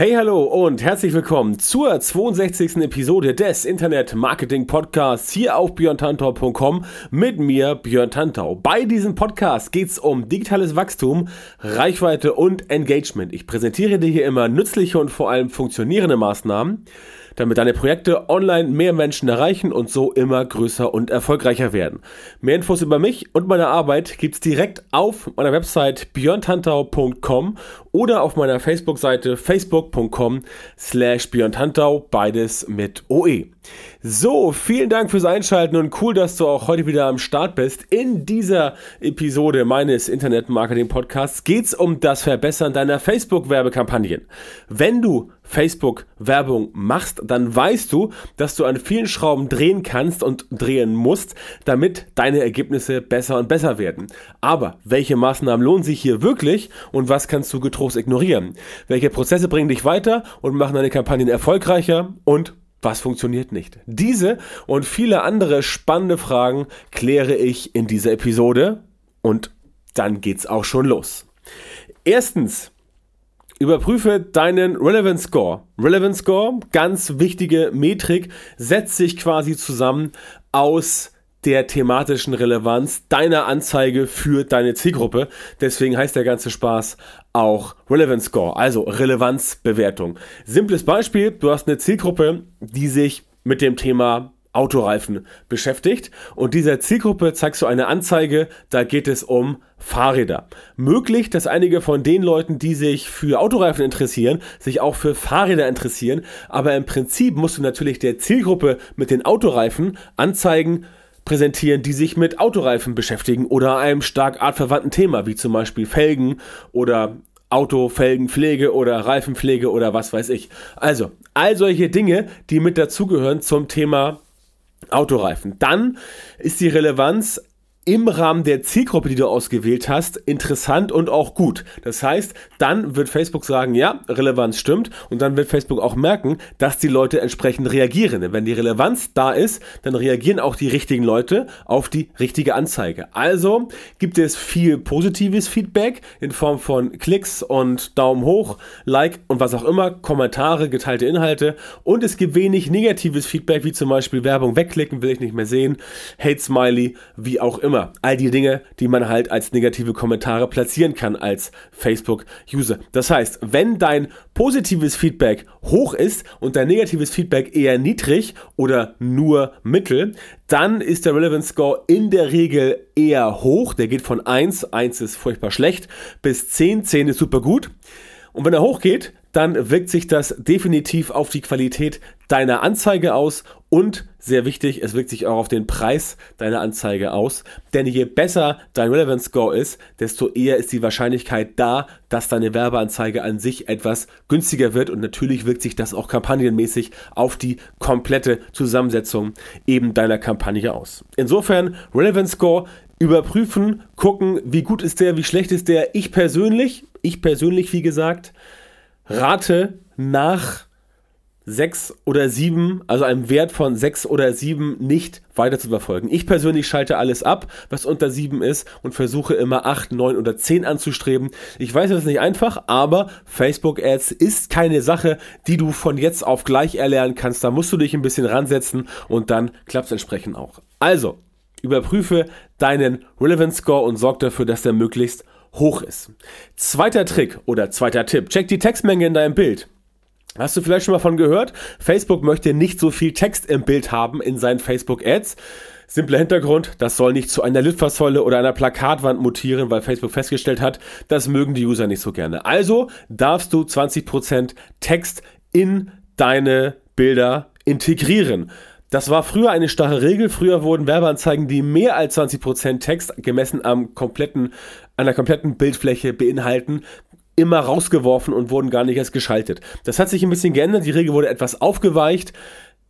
Hey, hallo und herzlich willkommen zur 62. Episode des Internet Marketing Podcasts hier auf björntantau.com mit mir, Björn Tantau. Bei diesem Podcast geht es um digitales Wachstum, Reichweite und Engagement. Ich präsentiere dir hier immer nützliche und vor allem funktionierende Maßnahmen, damit deine Projekte online mehr Menschen erreichen und so immer größer und erfolgreicher werden. Mehr Infos über mich und meine Arbeit gibt's direkt auf meiner Website björntantau.com oder auf meiner Facebook-Seite facebook.com slash björntantau, beides mit OE. So, vielen Dank fürs Einschalten und cool, dass du auch heute wieder am Start bist. In dieser Episode meines Internet-Marketing-Podcasts geht's um das Verbessern deiner Facebook-Werbekampagnen. Wenn du Facebook-Werbung machst, dann weißt du, dass du an vielen Schrauben drehen kannst und drehen musst, damit deine Ergebnisse besser und besser werden. Aber welche Maßnahmen lohnen sich hier wirklich und was kannst du getrost ignorieren? Welche Prozesse bringen dich weiter und machen deine Kampagnen erfolgreicher und was funktioniert nicht? Diese und viele andere spannende Fragen kläre ich in dieser Episode und dann geht's auch schon los. Erstens, Überprüfe deinen Relevance Score. Relevance Score, ganz wichtige Metrik, setzt sich quasi zusammen aus der thematischen Relevanz deiner Anzeige für deine Zielgruppe. Deswegen heißt der ganze Spaß auch Relevance Score, also Relevanzbewertung. Simples Beispiel, du hast eine Zielgruppe, die sich mit dem Thema Autoreifen beschäftigt und dieser Zielgruppe zeigst du eine Anzeige, da geht es um Fahrräder. Möglich, dass einige von den Leuten, die sich für Autoreifen interessieren, sich auch für Fahrräder interessieren, aber im Prinzip musst du natürlich der Zielgruppe mit den Autoreifen Anzeigen präsentieren, die sich mit Autoreifen beschäftigen oder einem stark artverwandten Thema, wie zum Beispiel Felgen oder Autofelgenpflege oder Reifenpflege oder was weiß ich. Also, all solche Dinge, die mit dazugehören zum Thema Autoreifen. Dann ist die Relevanz im Rahmen der Zielgruppe, die du ausgewählt hast, interessant und auch gut. Das heißt, dann wird Facebook sagen, ja, Relevanz stimmt und dann wird Facebook auch merken, dass die Leute entsprechend reagieren. Wenn die Relevanz da ist, dann reagieren auch die richtigen Leute auf die richtige Anzeige. Also gibt es viel positives Feedback in Form von Klicks und Daumen hoch, Like und was auch immer, Kommentare, geteilte Inhalte und es gibt wenig negatives Feedback, wie zum Beispiel Werbung wegklicken, will ich nicht mehr sehen, Hate Smiley, wie auch immer immer. All die Dinge, die man halt als negative Kommentare platzieren kann als Facebook-User. Das heißt, wenn dein positives Feedback hoch ist und dein negatives Feedback eher niedrig oder nur mittel, dann ist der Relevance Score in der Regel eher hoch. Der geht von 1, 1 ist furchtbar schlecht, bis 10, 10 ist super gut. Und wenn er hochgeht, dann wirkt sich das definitiv auf die Qualität deiner Anzeige aus und sehr wichtig, es wirkt sich auch auf den Preis deiner Anzeige aus. Denn je besser dein Relevance Score ist, desto eher ist die Wahrscheinlichkeit da, dass deine Werbeanzeige an sich etwas günstiger wird. Und natürlich wirkt sich das auch kampagnenmäßig auf die komplette Zusammensetzung eben deiner Kampagne aus. Insofern Relevance Score überprüfen, gucken, wie gut ist der, wie schlecht ist der. Ich persönlich, ich persönlich, wie gesagt, rate nach sechs oder sieben, also einem Wert von sechs oder sieben nicht weiter zu verfolgen. Ich persönlich schalte alles ab, was unter sieben ist und versuche immer acht, neun oder zehn anzustreben. Ich weiß, das ist nicht einfach, aber Facebook Ads ist keine Sache, die du von jetzt auf gleich erlernen kannst. Da musst du dich ein bisschen ransetzen und dann klappt es entsprechend auch. Also, überprüfe deinen Relevance Score und sorg dafür, dass der möglichst hoch ist. Zweiter Trick oder zweiter Tipp. Check die Textmenge in deinem Bild. Hast du vielleicht schon mal von gehört? Facebook möchte nicht so viel Text im Bild haben in seinen Facebook Ads. Simpler Hintergrund, das soll nicht zu einer Litfaßsäule oder einer Plakatwand mutieren, weil Facebook festgestellt hat, das mögen die User nicht so gerne. Also darfst du 20% Text in deine Bilder integrieren. Das war früher eine starre Regel. Früher wurden Werbeanzeigen, die mehr als 20% Text gemessen am kompletten, einer kompletten Bildfläche beinhalten, immer rausgeworfen und wurden gar nicht erst geschaltet. Das hat sich ein bisschen geändert, die Regel wurde etwas aufgeweicht.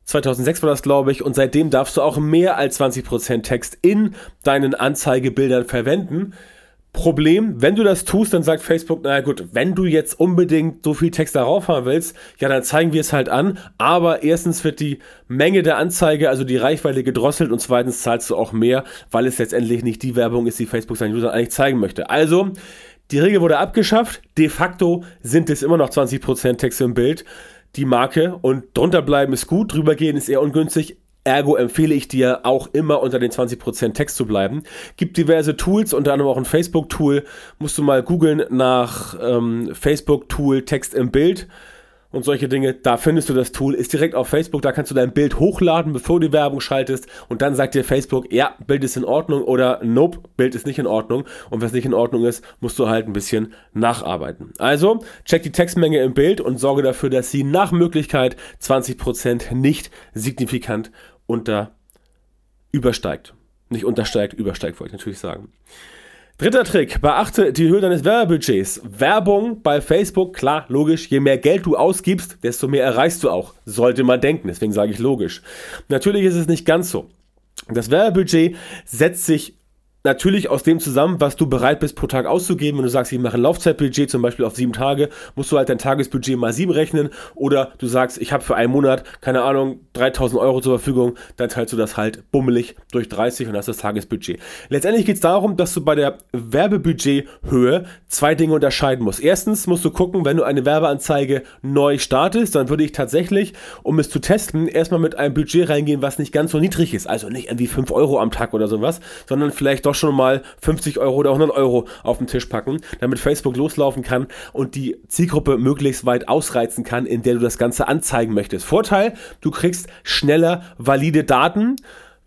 2006 war das, glaube ich, und seitdem darfst du auch mehr als 20% Text in deinen Anzeigebildern verwenden. Problem, wenn du das tust, dann sagt Facebook, naja gut, wenn du jetzt unbedingt so viel Text darauf haben willst, ja, dann zeigen wir es halt an. Aber erstens wird die Menge der Anzeige, also die Reichweite gedrosselt und zweitens zahlst du auch mehr, weil es letztendlich nicht die Werbung ist, die Facebook seinen Usern eigentlich zeigen möchte. Also, die Regel wurde abgeschafft. De facto sind es immer noch 20% Text im Bild die Marke und drunter bleiben ist gut, drüber gehen ist eher ungünstig. Ergo empfehle ich dir auch immer unter den 20% Text zu bleiben. Gibt diverse Tools, unter anderem auch ein Facebook-Tool. Musst du mal googeln nach ähm, Facebook-Tool Text im Bild und solche Dinge. Da findest du das Tool, ist direkt auf Facebook, da kannst du dein Bild hochladen, bevor du die Werbung schaltest und dann sagt dir Facebook, ja, Bild ist in Ordnung oder nope, Bild ist nicht in Ordnung und es nicht in Ordnung ist, musst du halt ein bisschen nacharbeiten. Also, check die Textmenge im Bild und sorge dafür, dass sie nach Möglichkeit 20% nicht signifikant unter übersteigt. Nicht untersteigt, übersteigt, wollte ich natürlich sagen. Dritter Trick, beachte die Höhe deines Werbebudgets. Werbung bei Facebook, klar, logisch, je mehr Geld du ausgibst, desto mehr erreichst du auch. Sollte man denken, deswegen sage ich logisch. Natürlich ist es nicht ganz so. Das Werbebudget setzt sich natürlich aus dem zusammen, was du bereit bist pro Tag auszugeben. Wenn du sagst, ich mache ein Laufzeitbudget zum Beispiel auf sieben Tage, musst du halt dein Tagesbudget mal sieben rechnen. Oder du sagst, ich habe für einen Monat, keine Ahnung, 3000 Euro zur Verfügung, dann teilst du das halt bummelig durch 30 und hast das Tagesbudget. Letztendlich geht es darum, dass du bei der Werbebudgethöhe zwei Dinge unterscheiden musst. Erstens musst du gucken, wenn du eine Werbeanzeige neu startest, dann würde ich tatsächlich, um es zu testen, erstmal mit einem Budget reingehen, was nicht ganz so niedrig ist. Also nicht irgendwie 5 Euro am Tag oder sowas, sondern vielleicht doch schon mal 50 Euro oder 100 Euro auf den Tisch packen, damit Facebook loslaufen kann und die Zielgruppe möglichst weit ausreizen kann, in der du das Ganze anzeigen möchtest. Vorteil, du kriegst schneller valide Daten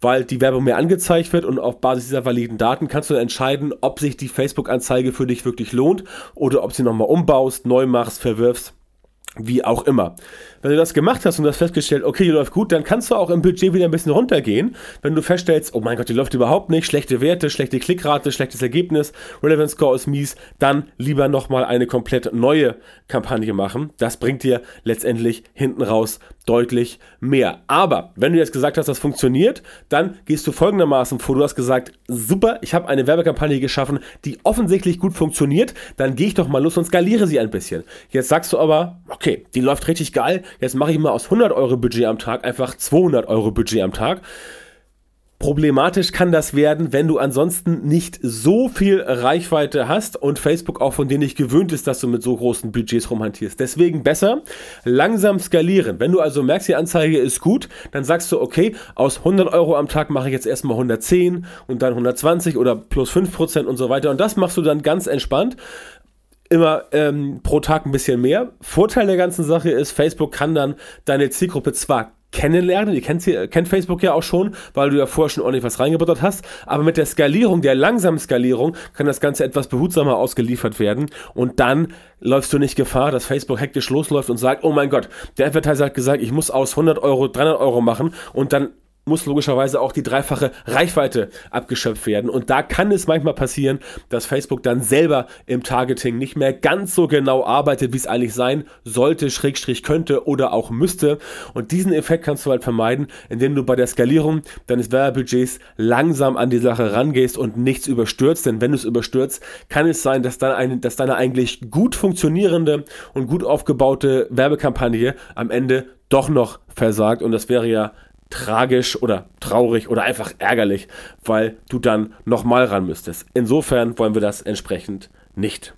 weil die Werbung mehr angezeigt wird und auf Basis dieser validen Daten kannst du entscheiden, ob sich die Facebook-Anzeige für dich wirklich lohnt oder ob sie nochmal umbaust, neu machst, verwirfst wie auch immer. Wenn du das gemacht hast und du hast festgestellt, okay, die läuft gut, dann kannst du auch im Budget wieder ein bisschen runtergehen. Wenn du feststellst, oh mein Gott, die läuft überhaupt nicht, schlechte Werte, schlechte Klickrate, schlechtes Ergebnis, Relevance Score ist mies, dann lieber nochmal eine komplett neue Kampagne machen. Das bringt dir letztendlich hinten raus deutlich mehr. Aber wenn du jetzt gesagt hast, das funktioniert, dann gehst du folgendermaßen vor. Du hast gesagt, super, ich habe eine Werbekampagne geschaffen, die offensichtlich gut funktioniert, dann gehe ich doch mal los und skaliere sie ein bisschen. Jetzt sagst du aber, okay, die läuft richtig geil, jetzt mache ich mal aus 100 Euro Budget am Tag einfach 200 Euro Budget am Tag. Problematisch kann das werden, wenn du ansonsten nicht so viel Reichweite hast und Facebook auch von dir nicht gewöhnt ist, dass du mit so großen Budgets rumhantierst. Deswegen besser langsam skalieren. Wenn du also merkst, die Anzeige ist gut, dann sagst du, okay, aus 100 Euro am Tag mache ich jetzt erstmal 110 und dann 120 oder plus 5% und so weiter. Und das machst du dann ganz entspannt immer ähm, pro Tag ein bisschen mehr. Vorteil der ganzen Sache ist, Facebook kann dann deine Zielgruppe zwar kennenlernen, ihr kennt, kennt Facebook ja auch schon, weil du ja vorher schon ordentlich was reingebuttert hast, aber mit der Skalierung, der langsamen Skalierung, kann das Ganze etwas behutsamer ausgeliefert werden. Und dann läufst du nicht Gefahr, dass Facebook hektisch losläuft und sagt, oh mein Gott, der Advertiser hat gesagt, ich muss aus 100 Euro 300 Euro machen und dann muss logischerweise auch die dreifache Reichweite abgeschöpft werden. Und da kann es manchmal passieren, dass Facebook dann selber im Targeting nicht mehr ganz so genau arbeitet, wie es eigentlich sein sollte, Schrägstrich könnte oder auch müsste. Und diesen Effekt kannst du halt vermeiden, indem du bei der Skalierung deines Werbebudgets langsam an die Sache rangehst und nichts überstürzt. Denn wenn du es überstürzt, kann es sein, dass, dann eine, dass deine eigentlich gut funktionierende und gut aufgebaute Werbekampagne am Ende doch noch versagt. Und das wäre ja tragisch oder traurig oder einfach ärgerlich, weil du dann nochmal ran müsstest. Insofern wollen wir das entsprechend nicht.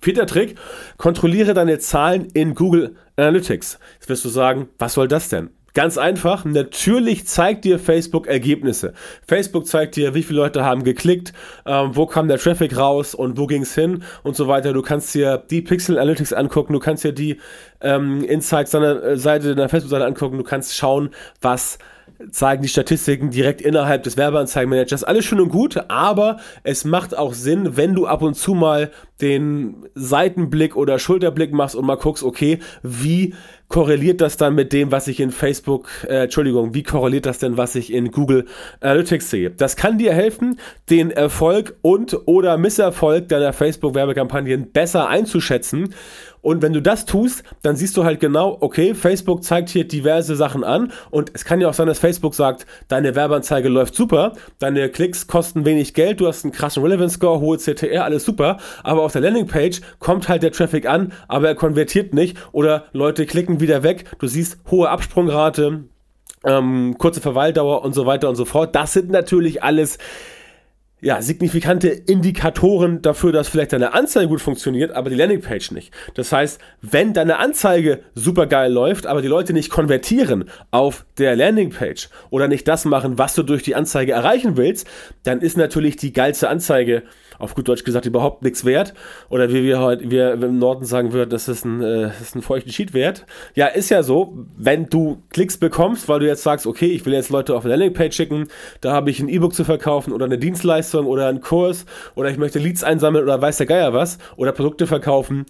Vierter Trick, kontrolliere deine Zahlen in Google Analytics. Jetzt wirst du sagen, was soll das denn? Ganz einfach, natürlich zeigt dir Facebook Ergebnisse. Facebook zeigt dir, wie viele Leute haben geklickt, ähm, wo kam der Traffic raus und wo ging es hin und so weiter. Du kannst dir die Pixel Analytics angucken, du kannst dir die ähm, Insights deiner äh, Seite, deiner Facebook-Seite angucken, du kannst schauen, was zeigen die Statistiken direkt innerhalb des Werbeanzeigenmanagers. Alles schön und gut, aber es macht auch Sinn, wenn du ab und zu mal den Seitenblick oder Schulterblick machst und mal guckst, okay, wie korreliert das dann mit dem, was ich in Facebook, äh, Entschuldigung, wie korreliert das denn, was ich in Google Analytics sehe? Das kann dir helfen, den Erfolg und oder Misserfolg deiner Facebook-Werbekampagnen besser einzuschätzen und wenn du das tust, dann siehst du halt genau, okay, Facebook zeigt hier diverse Sachen an. Und es kann ja auch sein, dass Facebook sagt, deine Werbeanzeige läuft super, deine Klicks kosten wenig Geld, du hast einen krassen Relevance Score, hohe CTR, alles super, aber auf der Landingpage kommt halt der Traffic an, aber er konvertiert nicht. Oder Leute klicken wieder weg, du siehst hohe Absprungrate, ähm, kurze Verweildauer und so weiter und so fort. Das sind natürlich alles ja, signifikante Indikatoren dafür, dass vielleicht deine Anzeige gut funktioniert, aber die Landingpage nicht. Das heißt, wenn deine Anzeige super geil läuft, aber die Leute nicht konvertieren auf der Landingpage oder nicht das machen, was du durch die Anzeige erreichen willst, dann ist natürlich die geilste Anzeige auf gut Deutsch gesagt überhaupt nichts wert. Oder wie wir heute wir im Norden sagen würden, das ist ein, äh, das ist ein feuchten Sheet wert. Ja, ist ja so, wenn du Klicks bekommst, weil du jetzt sagst, okay, ich will jetzt Leute auf eine Landingpage schicken, da habe ich ein E-Book zu verkaufen oder eine Dienstleistung oder einen Kurs oder ich möchte Leads einsammeln oder weiß der Geier was oder Produkte verkaufen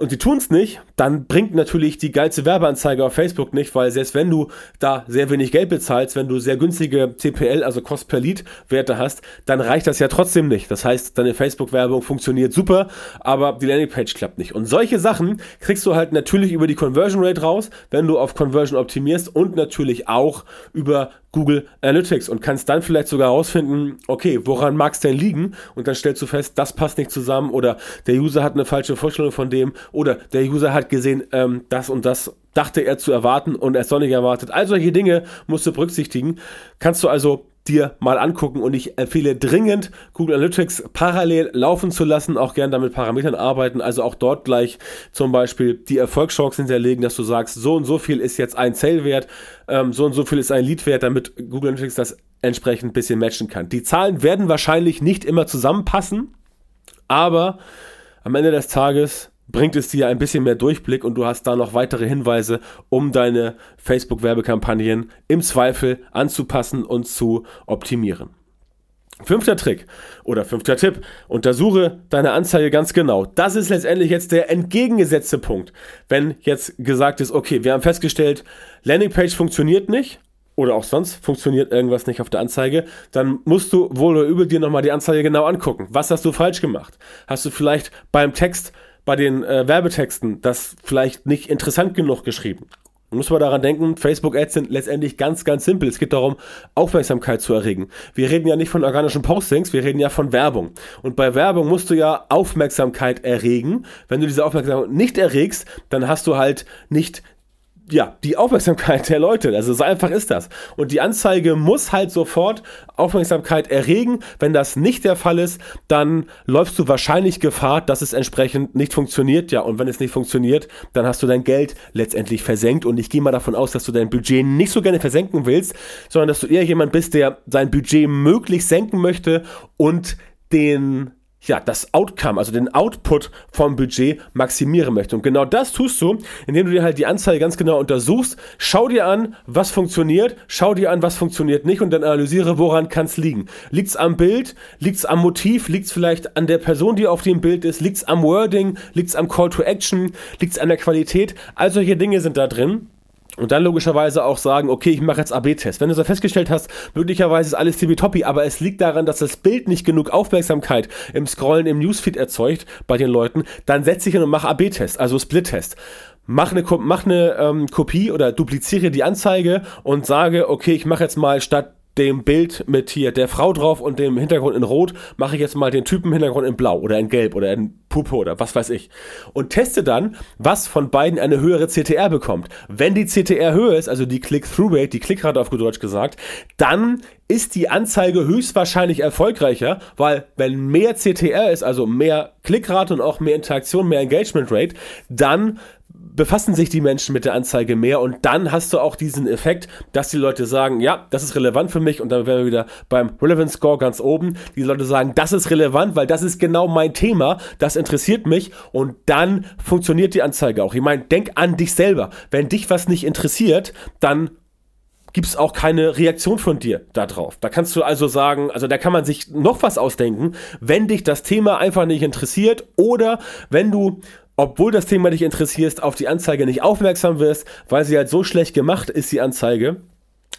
und die tun es nicht, dann bringt natürlich die geilste Werbeanzeige auf Facebook nicht, weil selbst wenn du da sehr wenig Geld bezahlst, wenn du sehr günstige CPL, also Cost per Lead Werte hast, dann reicht das ja trotzdem nicht. Das heißt, deine Facebook-Werbung funktioniert super, aber die Landingpage klappt nicht. Und solche Sachen kriegst du halt natürlich über die Conversion Rate raus, wenn du auf Conversion optimierst und natürlich auch über Google Analytics und kannst dann vielleicht sogar herausfinden, okay, woran mag es denn liegen? Und dann stellst du fest, das passt nicht zusammen oder der User hat eine falsche Vorstellung von dem oder der User hat gesehen, ähm, das und das dachte er zu erwarten und er doch nicht erwartet. All solche Dinge musst du berücksichtigen. Kannst du also dir mal angucken und ich empfehle dringend, Google Analytics parallel laufen zu lassen, auch gern damit Parametern arbeiten, also auch dort gleich zum Beispiel die Erfolgschancen hinterlegen, dass du sagst, so und so viel ist jetzt ein Sale-Wert, ähm, so und so viel ist ein Lead-Wert, damit Google Analytics das entsprechend ein bisschen matchen kann. Die Zahlen werden wahrscheinlich nicht immer zusammenpassen, aber am Ende des Tages bringt es dir ein bisschen mehr Durchblick und du hast da noch weitere Hinweise, um deine Facebook-Werbekampagnen im Zweifel anzupassen und zu optimieren. Fünfter Trick oder fünfter Tipp, untersuche deine Anzeige ganz genau. Das ist letztendlich jetzt der entgegengesetzte Punkt. Wenn jetzt gesagt ist, okay, wir haben festgestellt, Landingpage funktioniert nicht oder auch sonst funktioniert irgendwas nicht auf der Anzeige, dann musst du wohl oder übel dir nochmal die Anzeige genau angucken. Was hast du falsch gemacht? Hast du vielleicht beim Text bei den äh, Werbetexten das vielleicht nicht interessant genug geschrieben. Man muss mal daran denken, Facebook-Ads sind letztendlich ganz, ganz simpel. Es geht darum, Aufmerksamkeit zu erregen. Wir reden ja nicht von organischen Postings, wir reden ja von Werbung. Und bei Werbung musst du ja Aufmerksamkeit erregen. Wenn du diese Aufmerksamkeit nicht erregst, dann hast du halt nicht ja, die Aufmerksamkeit der Leute. Also so einfach ist das. Und die Anzeige muss halt sofort Aufmerksamkeit erregen. Wenn das nicht der Fall ist, dann läufst du wahrscheinlich Gefahr, dass es entsprechend nicht funktioniert. Ja, und wenn es nicht funktioniert, dann hast du dein Geld letztendlich versenkt. Und ich gehe mal davon aus, dass du dein Budget nicht so gerne versenken willst, sondern dass du eher jemand bist, der sein Budget möglichst senken möchte und den ja, das Outcome, also den Output vom Budget maximieren möchte. Und genau das tust du, indem du dir halt die Anzeige ganz genau untersuchst. Schau dir an, was funktioniert, schau dir an, was funktioniert nicht und dann analysiere, woran kann es liegen. Liegt es am Bild, liegt es am Motiv, liegt es vielleicht an der Person, die auf dem Bild ist, liegt es am Wording, liegt es am Call to Action, liegt es an der Qualität. All solche Dinge sind da drin. Und dann logischerweise auch sagen, okay, ich mache jetzt AB-Test. Wenn du so festgestellt hast, möglicherweise ist alles tippitoppi, aber es liegt daran, dass das Bild nicht genug Aufmerksamkeit im Scrollen im Newsfeed erzeugt bei den Leuten, dann setz dich hin und mach AB-Test, also Split-Test. Mach eine, mach eine ähm, Kopie oder dupliziere die Anzeige und sage, okay, ich mache jetzt mal statt dem Bild mit hier der Frau drauf und dem Hintergrund in Rot, mache ich jetzt mal den Typen Hintergrund in Blau oder in Gelb oder in Puppe oder was weiß ich. Und teste dann, was von beiden eine höhere CTR bekommt. Wenn die CTR höher ist, also die Click-Through-Rate, die Klickrate auf gut Deutsch gesagt, dann ist die Anzeige höchstwahrscheinlich erfolgreicher, weil wenn mehr CTR ist, also mehr Klickrate und auch mehr Interaktion, mehr Engagement Rate, dann befassen sich die Menschen mit der Anzeige mehr und dann hast du auch diesen Effekt, dass die Leute sagen, ja, das ist relevant für mich und dann wären wir wieder beim Relevance Score ganz oben. Die Leute sagen, das ist relevant, weil das ist genau mein Thema, das interessiert mich und dann funktioniert die Anzeige auch. Ich meine, denk an dich selber. Wenn dich was nicht interessiert, dann gibt es auch keine Reaktion von dir darauf. Da kannst du also sagen, also da kann man sich noch was ausdenken, wenn dich das Thema einfach nicht interessiert oder wenn du obwohl das Thema dich interessiert, auf die Anzeige nicht aufmerksam wirst, weil sie halt so schlecht gemacht ist, die Anzeige,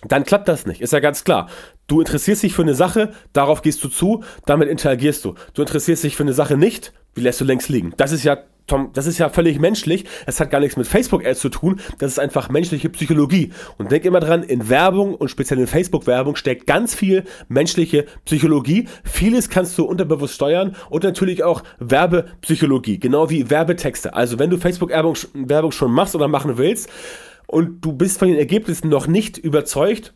dann klappt das nicht. Ist ja ganz klar. Du interessierst dich für eine Sache, darauf gehst du zu, damit interagierst du. Du interessierst dich für eine Sache nicht, wie lässt du längst liegen. Das ist ja Tom, das ist ja völlig menschlich. Es hat gar nichts mit Facebook-Ads zu tun. Das ist einfach menschliche Psychologie. Und denk immer dran, in Werbung und speziell in Facebook-Werbung steckt ganz viel menschliche Psychologie. Vieles kannst du unterbewusst steuern und natürlich auch Werbepsychologie, genau wie Werbetexte. Also wenn du Facebook-Werbung Werbung schon machst oder machen willst und du bist von den Ergebnissen noch nicht überzeugt,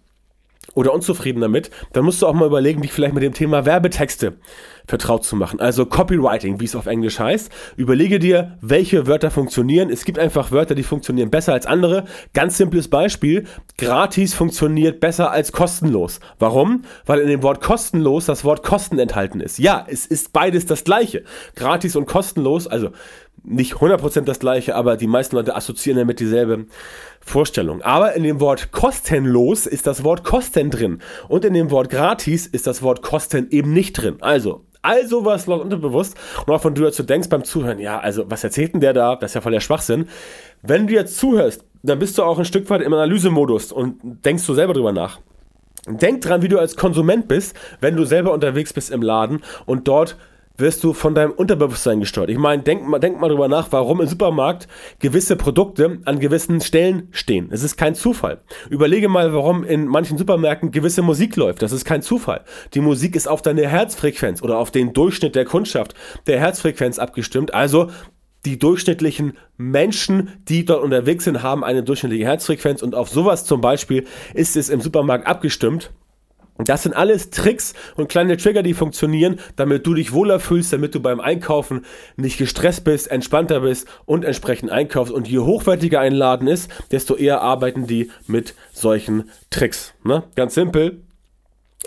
oder unzufrieden damit, dann musst du auch mal überlegen, dich vielleicht mit dem Thema Werbetexte vertraut zu machen. Also Copywriting, wie es auf Englisch heißt. Überlege dir, welche Wörter funktionieren. Es gibt einfach Wörter, die funktionieren besser als andere. Ganz simples Beispiel. Gratis funktioniert besser als kostenlos. Warum? Weil in dem Wort kostenlos das Wort Kosten enthalten ist. Ja, es ist beides das gleiche. Gratis und kostenlos, also nicht 100% das gleiche, aber die meisten Leute assoziieren damit dieselbe Vorstellung. Aber in dem Wort kostenlos ist das Wort Kosten drin. Und in dem Wort gratis ist das Wort Kosten eben nicht drin. Also, also was läuft unterbewusst. Und auch wenn du dazu denkst beim Zuhören, ja, also was erzählt denn der da? Das ist ja voll der Schwachsinn. Wenn du jetzt zuhörst, dann bist du auch ein Stück weit im Analysemodus und denkst du selber drüber nach. Denk dran, wie du als Konsument bist, wenn du selber unterwegs bist im Laden und dort wirst du von deinem Unterbewusstsein gesteuert. Ich meine, denk mal, denk mal drüber nach, warum im Supermarkt gewisse Produkte an gewissen Stellen stehen. Es ist kein Zufall. Überlege mal, warum in manchen Supermärkten gewisse Musik läuft. Das ist kein Zufall. Die Musik ist auf deine Herzfrequenz oder auf den Durchschnitt der Kundschaft der Herzfrequenz abgestimmt. Also die durchschnittlichen Menschen, die dort unterwegs sind, haben eine durchschnittliche Herzfrequenz und auf sowas zum Beispiel ist es im Supermarkt abgestimmt. Das sind alles Tricks und kleine Trigger, die funktionieren, damit du dich wohler fühlst, damit du beim Einkaufen nicht gestresst bist, entspannter bist und entsprechend einkaufst. Und je hochwertiger ein Laden ist, desto eher arbeiten die mit solchen Tricks. Ne? Ganz simpel.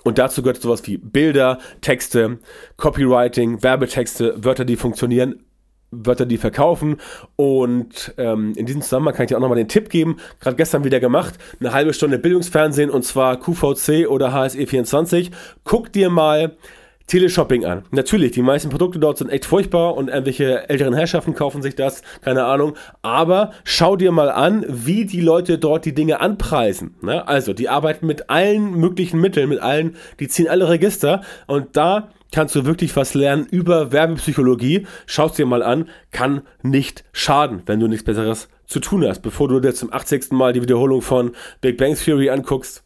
Und dazu gehört sowas wie Bilder, Texte, Copywriting, Werbetexte, Wörter, die funktionieren, Wörter, die verkaufen. Und ähm, in diesem Zusammenhang kann ich dir auch nochmal den Tipp geben, gerade gestern wieder gemacht, eine halbe Stunde Bildungsfernsehen und zwar QVC oder HSE24. Guck dir mal Teleshopping an. Natürlich, die meisten Produkte dort sind echt furchtbar und irgendwelche älteren Herrschaften kaufen sich das, keine Ahnung. Aber schau dir mal an, wie die Leute dort die Dinge anpreisen. Ne? Also, die arbeiten mit allen möglichen Mitteln, mit allen, die ziehen alle Register und da kannst du wirklich was lernen über Werbepsychologie. Schau es dir mal an, kann nicht schaden, wenn du nichts Besseres zu tun hast. Bevor du dir zum 80. Mal die Wiederholung von Big Bang Theory anguckst,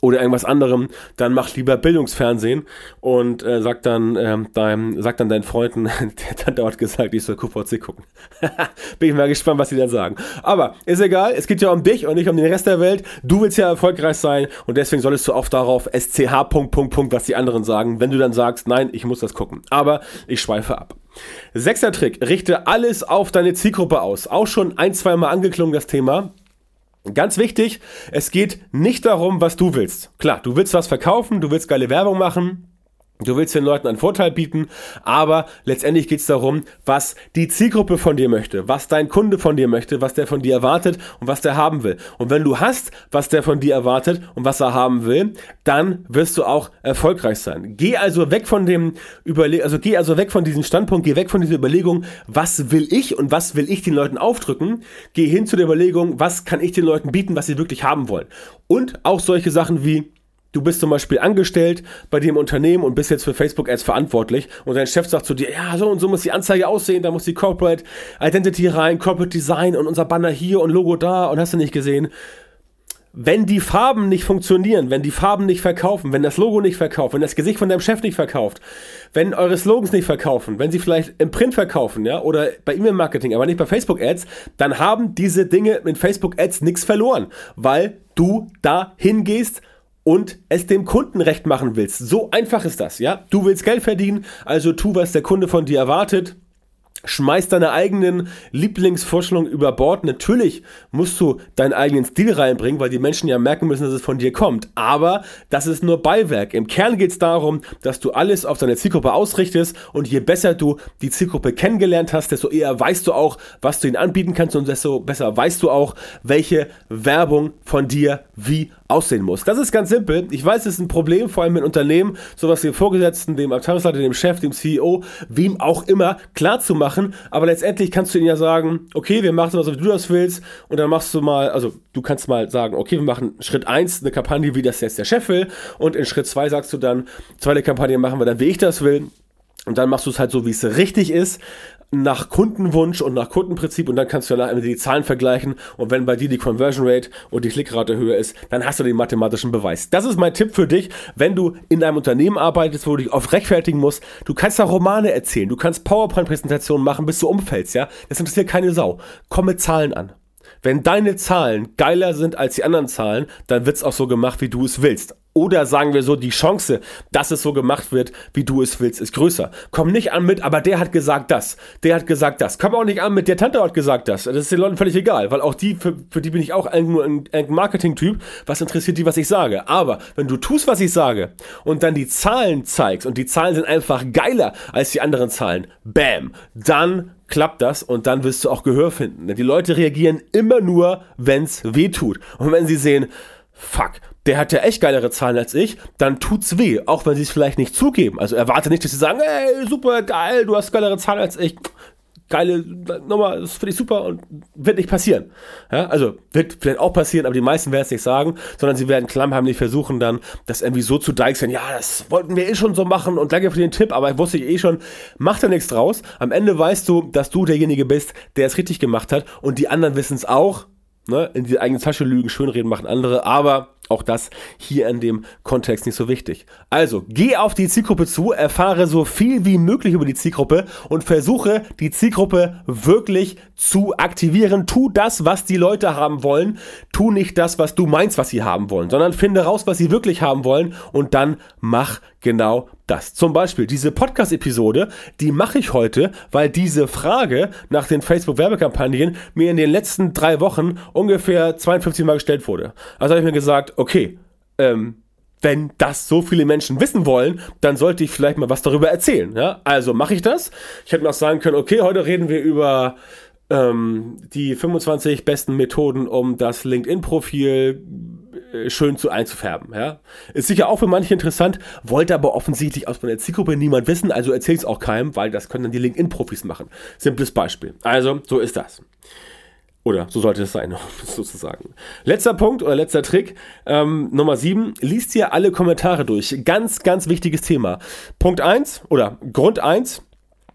oder irgendwas anderem, dann mach lieber Bildungsfernsehen und äh, sag dann ähm, deinem, sag dann deinen Freunden, der hat dort gesagt, ich soll QVC gucken. Bin ich mal gespannt, was sie dann sagen. Aber ist egal, es geht ja um dich und nicht um den Rest der Welt. Du willst ja erfolgreich sein und deswegen solltest du oft darauf sch. was die anderen sagen, wenn du dann sagst, nein, ich muss das gucken. Aber ich schweife ab. Sechster Trick, richte alles auf deine Zielgruppe aus. Auch schon ein, zwei Mal angeklungen das Thema. Ganz wichtig, es geht nicht darum, was du willst. Klar, du willst was verkaufen, du willst geile Werbung machen, Du willst den Leuten einen Vorteil bieten, aber letztendlich geht es darum, was die Zielgruppe von dir möchte, was dein Kunde von dir möchte, was der von dir erwartet und was der haben will. Und wenn du hast, was der von dir erwartet und was er haben will, dann wirst du auch erfolgreich sein. Geh also weg von dem Überle also geh also weg von diesem Standpunkt, geh weg von dieser Überlegung, was will ich und was will ich den Leuten aufdrücken. Geh hin zu der Überlegung, was kann ich den Leuten bieten, was sie wirklich haben wollen. Und auch solche Sachen wie Du bist zum Beispiel angestellt bei dem Unternehmen und bist jetzt für Facebook Ads verantwortlich und dein Chef sagt zu dir, ja, so und so muss die Anzeige aussehen, da muss die Corporate Identity rein, Corporate Design und unser Banner hier und Logo da und hast du nicht gesehen. Wenn die Farben nicht funktionieren, wenn die Farben nicht verkaufen, wenn das Logo nicht verkauft, wenn das Gesicht von deinem Chef nicht verkauft, wenn eure Slogans nicht verkaufen, wenn sie vielleicht im Print verkaufen, ja, oder bei E-Mail-Marketing, aber nicht bei Facebook-Ads, dann haben diese Dinge mit Facebook-Ads nichts verloren, weil du da hingehst, und es dem Kunden recht machen willst. So einfach ist das, ja? Du willst Geld verdienen, also tu, was der Kunde von dir erwartet. Schmeiß deine eigenen Lieblingsvorstellungen über Bord. Natürlich musst du deinen eigenen Stil reinbringen, weil die Menschen ja merken müssen, dass es von dir kommt. Aber das ist nur Beiwerk. Im Kern geht es darum, dass du alles auf deine Zielgruppe ausrichtest und je besser du die Zielgruppe kennengelernt hast, desto eher weißt du auch, was du ihnen anbieten kannst und desto besser weißt du auch, welche Werbung von dir wie aussehen muss. Das ist ganz simpel. Ich weiß, es ist ein Problem, vor allem in Unternehmen, sowas dem Vorgesetzten, dem Abteilungsleiter, dem Chef, dem CEO, wem auch immer, klar zu machen. Aber letztendlich kannst du ihnen ja sagen, okay, wir machen mal so, wie du das willst. Und dann machst du mal, also du kannst mal sagen, okay, wir machen Schritt 1 eine Kampagne, wie das jetzt der Chef will. Und in Schritt 2 sagst du dann, zweite Kampagne machen wir dann, wie ich das will. Und dann machst du es halt so, wie es richtig ist nach Kundenwunsch und nach Kundenprinzip und dann kannst du danach die Zahlen vergleichen und wenn bei dir die Conversion Rate und die Klickrate höher ist, dann hast du den mathematischen Beweis. Das ist mein Tipp für dich, wenn du in einem Unternehmen arbeitest, wo du dich oft rechtfertigen musst. Du kannst da Romane erzählen, du kannst PowerPoint-Präsentationen machen, bis du umfällst, ja? Das interessiert keine Sau. Komm mit Zahlen an. Wenn deine Zahlen geiler sind als die anderen Zahlen, dann wird's auch so gemacht, wie du es willst. Oder sagen wir so, die Chance, dass es so gemacht wird, wie du es willst, ist größer. Komm nicht an mit, aber der hat gesagt das. Der hat gesagt das. Komm auch nicht an mit, der Tante hat gesagt das. Das ist den Leuten völlig egal, weil auch die, für, für die bin ich auch nur ein, ein Marketing-Typ. Was interessiert die, was ich sage? Aber wenn du tust, was ich sage und dann die Zahlen zeigst und die Zahlen sind einfach geiler als die anderen Zahlen, bam, dann klappt das und dann wirst du auch Gehör finden. Die Leute reagieren immer nur, wenn's weh tut. Und wenn sie sehen, fuck, der hat ja echt geilere Zahlen als ich, dann tut's weh, auch wenn sie es vielleicht nicht zugeben. Also erwarte nicht, dass sie sagen, ey, super geil, du hast geilere Zahlen als ich. Geile Nummer, das finde ich super und wird nicht passieren. Ja, also wird vielleicht auch passieren, aber die meisten werden es nicht sagen, sondern sie werden klammheimlich versuchen dann, das irgendwie so zu deichseln, ja, das wollten wir eh schon so machen und danke für den Tipp, aber ich wusste eh schon, mach da nichts draus. Am Ende weißt du, dass du derjenige bist, der es richtig gemacht hat und die anderen wissen es auch, ne, in die eigene Tasche lügen, schönreden machen andere, aber auch das hier in dem Kontext nicht so wichtig. Also, geh auf die Zielgruppe zu, erfahre so viel wie möglich über die Zielgruppe und versuche die Zielgruppe wirklich zu aktivieren. Tu das, was die Leute haben wollen. Tu nicht das, was du meinst, was sie haben wollen, sondern finde raus, was sie wirklich haben wollen und dann mach genau das. Zum Beispiel diese Podcast-Episode, die mache ich heute, weil diese Frage nach den Facebook-Werbekampagnen mir in den letzten drei Wochen ungefähr 52 Mal gestellt wurde. Also habe ich mir gesagt, okay, ähm, wenn das so viele Menschen wissen wollen, dann sollte ich vielleicht mal was darüber erzählen. Ja? Also mache ich das. Ich hätte noch sagen können, okay, heute reden wir über ähm, die 25 besten Methoden, um das LinkedIn-Profil schön zu einzufärben. Ja? Ist sicher auch für manche interessant, wollte aber offensichtlich aus meiner Zielgruppe niemand wissen, also erzähle es auch keinem, weil das können dann die LinkedIn-Profis machen. Simples Beispiel. Also, so ist das. Oder so sollte es sein, sozusagen. Letzter Punkt oder letzter Trick, ähm, Nummer 7, liest dir alle Kommentare durch. Ganz, ganz wichtiges Thema. Punkt 1 oder Grund 1,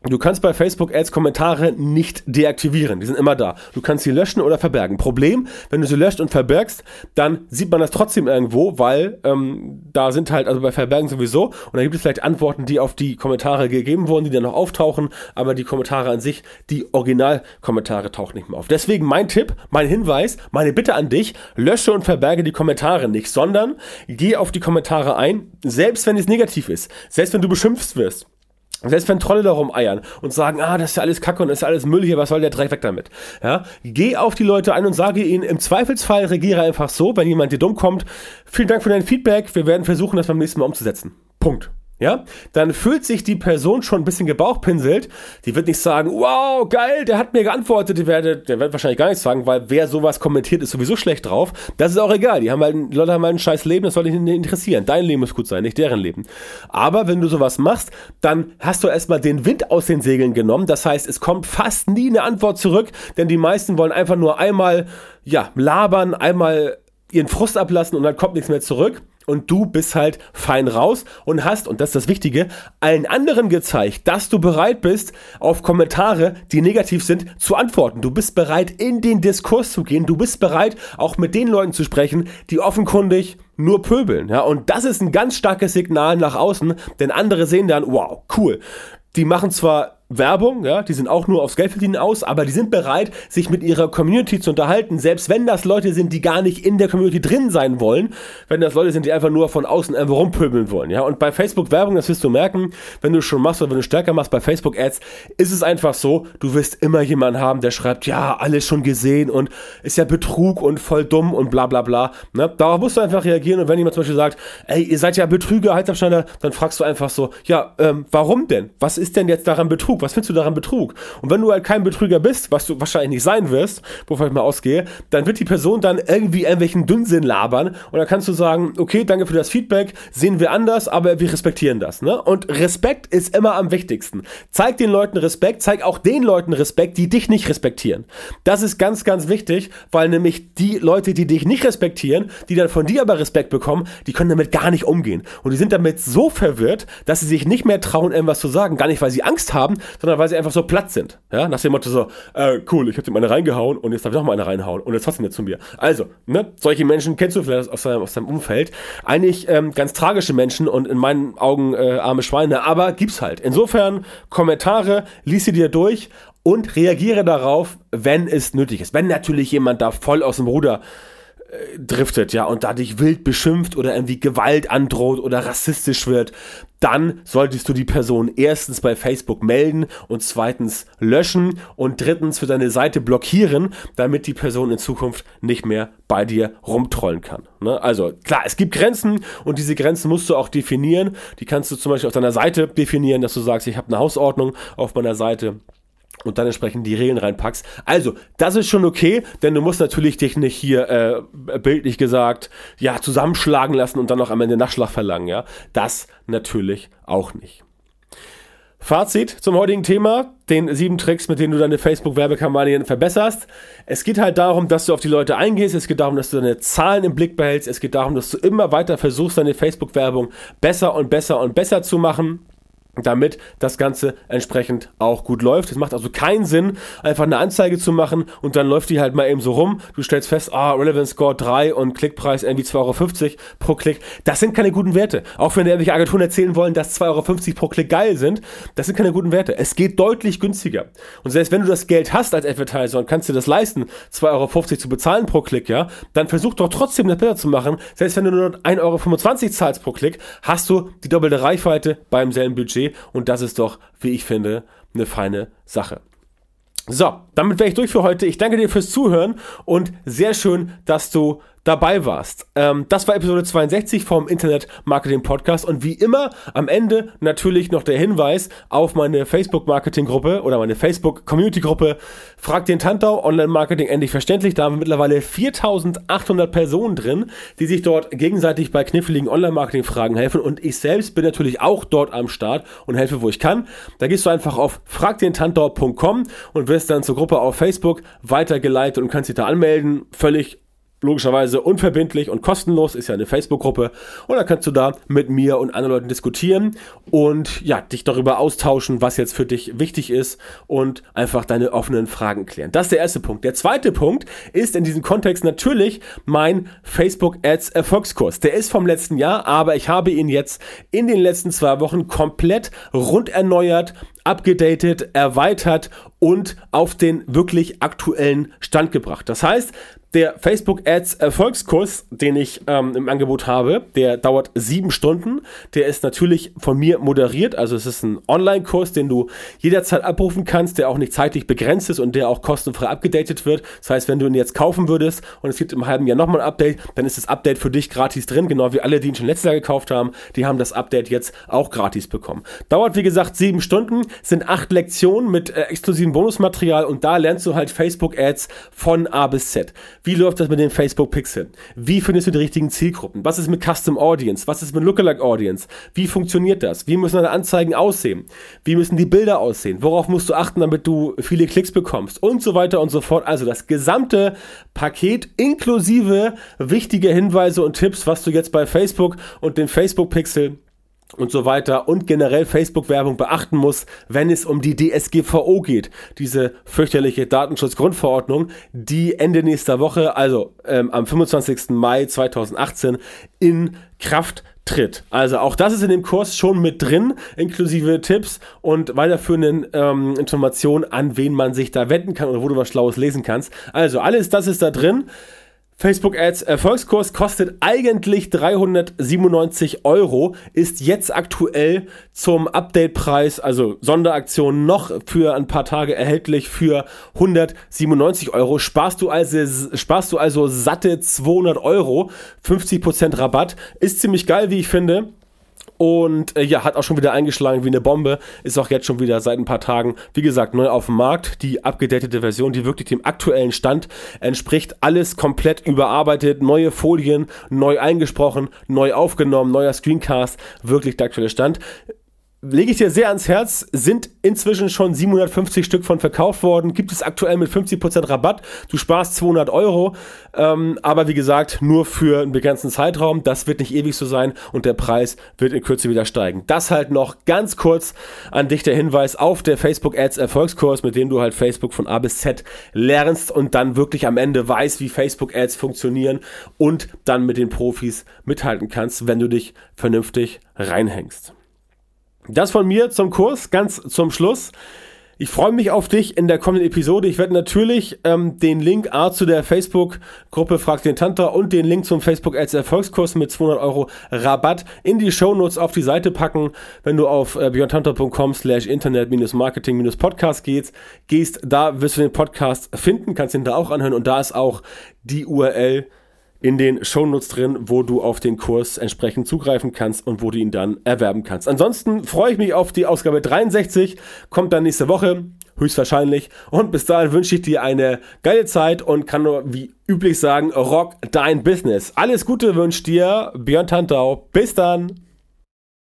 Du kannst bei Facebook Ads Kommentare nicht deaktivieren. Die sind immer da. Du kannst sie löschen oder verbergen. Problem, wenn du sie löscht und verbergst, dann sieht man das trotzdem irgendwo, weil ähm, da sind halt, also bei Verbergen sowieso, und dann gibt es vielleicht Antworten, die auf die Kommentare gegeben wurden, die dann noch auftauchen, aber die Kommentare an sich, die Originalkommentare tauchen nicht mehr auf. Deswegen mein Tipp, mein Hinweis, meine Bitte an dich, lösche und verberge die Kommentare nicht, sondern geh auf die Kommentare ein, selbst wenn es negativ ist, selbst wenn du beschimpft wirst selbst wenn Trolle darum eiern und sagen, ah, das ist ja alles Kacke und das ist alles Müll hier, was soll der Dreck weg damit? Ja, geh auf die Leute ein und sage ihnen, im Zweifelsfall regiere einfach so, wenn jemand dir dumm kommt, vielen Dank für dein Feedback, wir werden versuchen, das beim nächsten Mal umzusetzen. Punkt ja, dann fühlt sich die Person schon ein bisschen gebauchpinselt. Die wird nicht sagen, wow, geil, der hat mir geantwortet. Die werde, der wird wahrscheinlich gar nichts sagen, weil wer sowas kommentiert, ist sowieso schlecht drauf. Das ist auch egal. Die haben halt, die Leute haben halt ein scheiß Leben, das soll dich nicht interessieren. Dein Leben muss gut sein, nicht deren Leben. Aber wenn du sowas machst, dann hast du erstmal den Wind aus den Segeln genommen. Das heißt, es kommt fast nie eine Antwort zurück, denn die meisten wollen einfach nur einmal, ja, labern, einmal ihren Frust ablassen und dann kommt nichts mehr zurück und du bist halt fein raus und hast, und das ist das Wichtige, allen anderen gezeigt, dass du bereit bist, auf Kommentare, die negativ sind, zu antworten. Du bist bereit, in den Diskurs zu gehen. Du bist bereit, auch mit den Leuten zu sprechen, die offenkundig nur pöbeln. Ja, und das ist ein ganz starkes Signal nach außen, denn andere sehen dann, wow, cool. Die machen zwar Werbung, ja, die sind auch nur aufs Geld verdienen aus, aber die sind bereit, sich mit ihrer Community zu unterhalten, selbst wenn das Leute sind, die gar nicht in der Community drin sein wollen, wenn das Leute sind, die einfach nur von außen irgendwo rumpöbeln wollen, ja. Und bei Facebook Werbung, das wirst du merken, wenn du schon machst oder wenn du stärker machst bei Facebook Ads, ist es einfach so, du wirst immer jemanden haben, der schreibt, ja, alles schon gesehen und ist ja Betrug und voll dumm und bla bla bla. Ne? Darauf musst du einfach reagieren und wenn jemand zum Beispiel sagt, ey, ihr seid ja Betrüger, Halsabschneider, dann fragst du einfach so, ja, ähm, warum denn? Was ist denn jetzt daran Betrug? Betrug? Was findest du daran Betrug? Und wenn du halt kein Betrüger bist, was du wahrscheinlich nicht sein wirst, wovon ich mal ausgehe, dann wird die Person dann irgendwie irgendwelchen Dünnsinn labern und dann kannst du sagen, okay, danke für das Feedback, sehen wir anders, aber wir respektieren das. Ne? Und Respekt ist immer am wichtigsten. Zeig den Leuten Respekt, zeig auch den Leuten Respekt, die dich nicht respektieren. Das ist ganz, ganz wichtig, weil nämlich die Leute, die dich nicht respektieren, die dann von dir aber Respekt bekommen, die können damit gar nicht umgehen. Und die sind damit so verwirrt, dass sie sich nicht mehr trauen, irgendwas zu sagen. Gar nicht, weil sie Angst haben, sondern weil sie einfach so platt sind. Ja, nach dem Motto so, äh, cool, ich hab mal eine reingehauen und jetzt darf ich noch mal eine reinhauen und jetzt trotzdem nicht zu mir. Also, ne, solche Menschen kennst du vielleicht aus deinem, aus deinem Umfeld. Eigentlich ähm, ganz tragische Menschen und in meinen Augen äh, arme Schweine, aber gibt's halt. Insofern Kommentare, lies sie dir durch und reagiere darauf, wenn es nötig ist. Wenn natürlich jemand da voll aus dem Ruder driftet, ja, und da dich wild beschimpft oder irgendwie Gewalt androht oder rassistisch wird, dann solltest du die Person erstens bei Facebook melden und zweitens löschen und drittens für deine Seite blockieren, damit die Person in Zukunft nicht mehr bei dir rumtrollen kann. Ne? Also klar, es gibt Grenzen und diese Grenzen musst du auch definieren. Die kannst du zum Beispiel auf deiner Seite definieren, dass du sagst, ich habe eine Hausordnung auf meiner Seite und dann entsprechend die Regeln reinpackst. Also, das ist schon okay, denn du musst natürlich dich nicht hier äh, bildlich gesagt, ja, zusammenschlagen lassen und dann noch am Ende Nachschlag verlangen, ja. Das natürlich auch nicht. Fazit zum heutigen Thema, den sieben Tricks, mit denen du deine Facebook-Werbekampagnen verbesserst. Es geht halt darum, dass du auf die Leute eingehst, es geht darum, dass du deine Zahlen im Blick behältst, es geht darum, dass du immer weiter versuchst, deine Facebook-Werbung besser und besser und besser zu machen damit das Ganze entsprechend auch gut läuft. Es macht also keinen Sinn, einfach eine Anzeige zu machen und dann läuft die halt mal eben so rum. Du stellst fest, ah, Relevance Score 3 und Klickpreis irgendwie 2,50 Euro pro Klick. Das sind keine guten Werte. Auch wenn irgendwelche Agenturen erzählen wollen, dass 2,50 Euro pro Klick geil sind, das sind keine guten Werte. Es geht deutlich günstiger. Und selbst wenn du das Geld hast als Advertiser und kannst dir das leisten, 2,50 Euro zu bezahlen pro Klick, ja, dann versuch doch trotzdem das besser zu machen. Selbst wenn du nur 1,25 Euro zahlst pro Klick, hast du die doppelte Reichweite beim selben Budget und das ist doch, wie ich finde, eine feine Sache. So, damit wäre ich durch für heute. Ich danke dir fürs Zuhören und sehr schön, dass du dabei warst. Ähm, das war Episode 62 vom Internet Marketing Podcast und wie immer am Ende natürlich noch der Hinweis auf meine Facebook Marketing Gruppe oder meine Facebook Community Gruppe Frag den Tantau Online Marketing endlich verständlich. Da haben wir mittlerweile 4800 Personen drin, die sich dort gegenseitig bei kniffligen Online Marketing Fragen helfen und ich selbst bin natürlich auch dort am Start und helfe, wo ich kann. Da gehst du einfach auf fragdentantau.com und wirst dann zur Gruppe auf Facebook weitergeleitet und kannst dich da anmelden. Völlig logischerweise unverbindlich und kostenlos, ist ja eine Facebook-Gruppe. Und da kannst du da mit mir und anderen Leuten diskutieren und ja, dich darüber austauschen, was jetzt für dich wichtig ist und einfach deine offenen Fragen klären. Das ist der erste Punkt. Der zweite Punkt ist in diesem Kontext natürlich mein Facebook Ads Erfolgskurs. Der ist vom letzten Jahr, aber ich habe ihn jetzt in den letzten zwei Wochen komplett rund erneuert, abgedatet, erweitert und auf den wirklich aktuellen Stand gebracht. Das heißt, der Facebook Ads Erfolgskurs, den ich ähm, im Angebot habe, der dauert sieben Stunden. Der ist natürlich von mir moderiert. Also es ist ein Online-Kurs, den du jederzeit abrufen kannst, der auch nicht zeitlich begrenzt ist und der auch kostenfrei abgedatet wird. Das heißt, wenn du ihn jetzt kaufen würdest und es gibt im halben Jahr nochmal ein Update, dann ist das Update für dich gratis drin. Genau wie alle, die ihn schon letztes Jahr gekauft haben, die haben das Update jetzt auch gratis bekommen. Dauert wie gesagt sieben Stunden, sind acht Lektionen mit äh, exklusivem Bonusmaterial und da lernst du halt Facebook Ads von A bis Z. Wie läuft das mit den Facebook Pixeln? Wie findest du die richtigen Zielgruppen? Was ist mit Custom Audience? Was ist mit Lookalike Audience? Wie funktioniert das? Wie müssen deine Anzeigen aussehen? Wie müssen die Bilder aussehen? Worauf musst du achten, damit du viele Klicks bekommst? Und so weiter und so fort. Also das gesamte Paket inklusive wichtige Hinweise und Tipps, was du jetzt bei Facebook und den Facebook Pixel und so weiter und generell Facebook-Werbung beachten muss, wenn es um die DSGVO geht. Diese fürchterliche Datenschutzgrundverordnung, die Ende nächster Woche, also ähm, am 25. Mai 2018, in Kraft tritt. Also auch das ist in dem Kurs schon mit drin, inklusive Tipps und weiterführenden ähm, Informationen, an wen man sich da wenden kann oder wo du was Schlaues lesen kannst. Also alles das ist da drin. Facebook Ads Erfolgskurs kostet eigentlich 397 Euro, ist jetzt aktuell zum Update-Preis, also Sonderaktion, noch für ein paar Tage erhältlich für 197 Euro. Sparst du also, sparst du also satte 200 Euro, 50% Rabatt. Ist ziemlich geil, wie ich finde. Und äh, ja, hat auch schon wieder eingeschlagen wie eine Bombe. Ist auch jetzt schon wieder seit ein paar Tagen, wie gesagt, neu auf dem Markt. Die abgedatete Version, die wirklich dem aktuellen Stand entspricht. Alles komplett überarbeitet, neue Folien, neu eingesprochen, neu aufgenommen, neuer Screencast. Wirklich der aktuelle Stand lege ich dir sehr ans Herz, sind inzwischen schon 750 Stück von verkauft worden, gibt es aktuell mit 50% Rabatt, du sparst 200 Euro, ähm, aber wie gesagt, nur für einen begrenzten Zeitraum, das wird nicht ewig so sein und der Preis wird in Kürze wieder steigen. Das halt noch ganz kurz an dich der Hinweis auf der Facebook Ads Erfolgskurs, mit dem du halt Facebook von A bis Z lernst und dann wirklich am Ende weißt, wie Facebook Ads funktionieren und dann mit den Profis mithalten kannst, wenn du dich vernünftig reinhängst. Das von mir zum Kurs, ganz zum Schluss. Ich freue mich auf dich in der kommenden Episode. Ich werde natürlich ähm, den Link A zu der Facebook-Gruppe Frag den Tantra und den Link zum Facebook als Erfolgskurs mit 200 Euro Rabatt in die Shownotes auf die Seite packen. Wenn du auf äh, björntantra.com slash internet-marketing-podcast gehst, gehst, da wirst du den Podcast finden, kannst ihn da auch anhören und da ist auch die URL in den Shownotes drin, wo du auf den Kurs entsprechend zugreifen kannst und wo du ihn dann erwerben kannst. Ansonsten freue ich mich auf die Ausgabe 63, kommt dann nächste Woche, höchstwahrscheinlich. Und bis dahin wünsche ich dir eine geile Zeit und kann nur wie üblich sagen, rock dein Business. Alles Gute wünscht dir Björn Tantau. Bis dann.